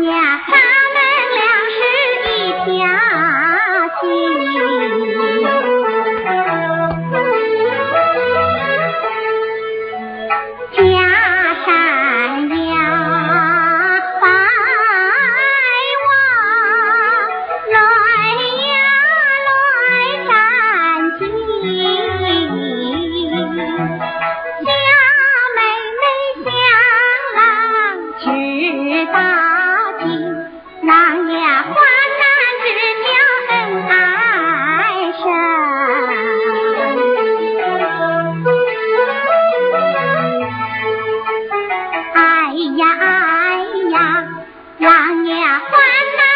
你呀哈。呀欢呐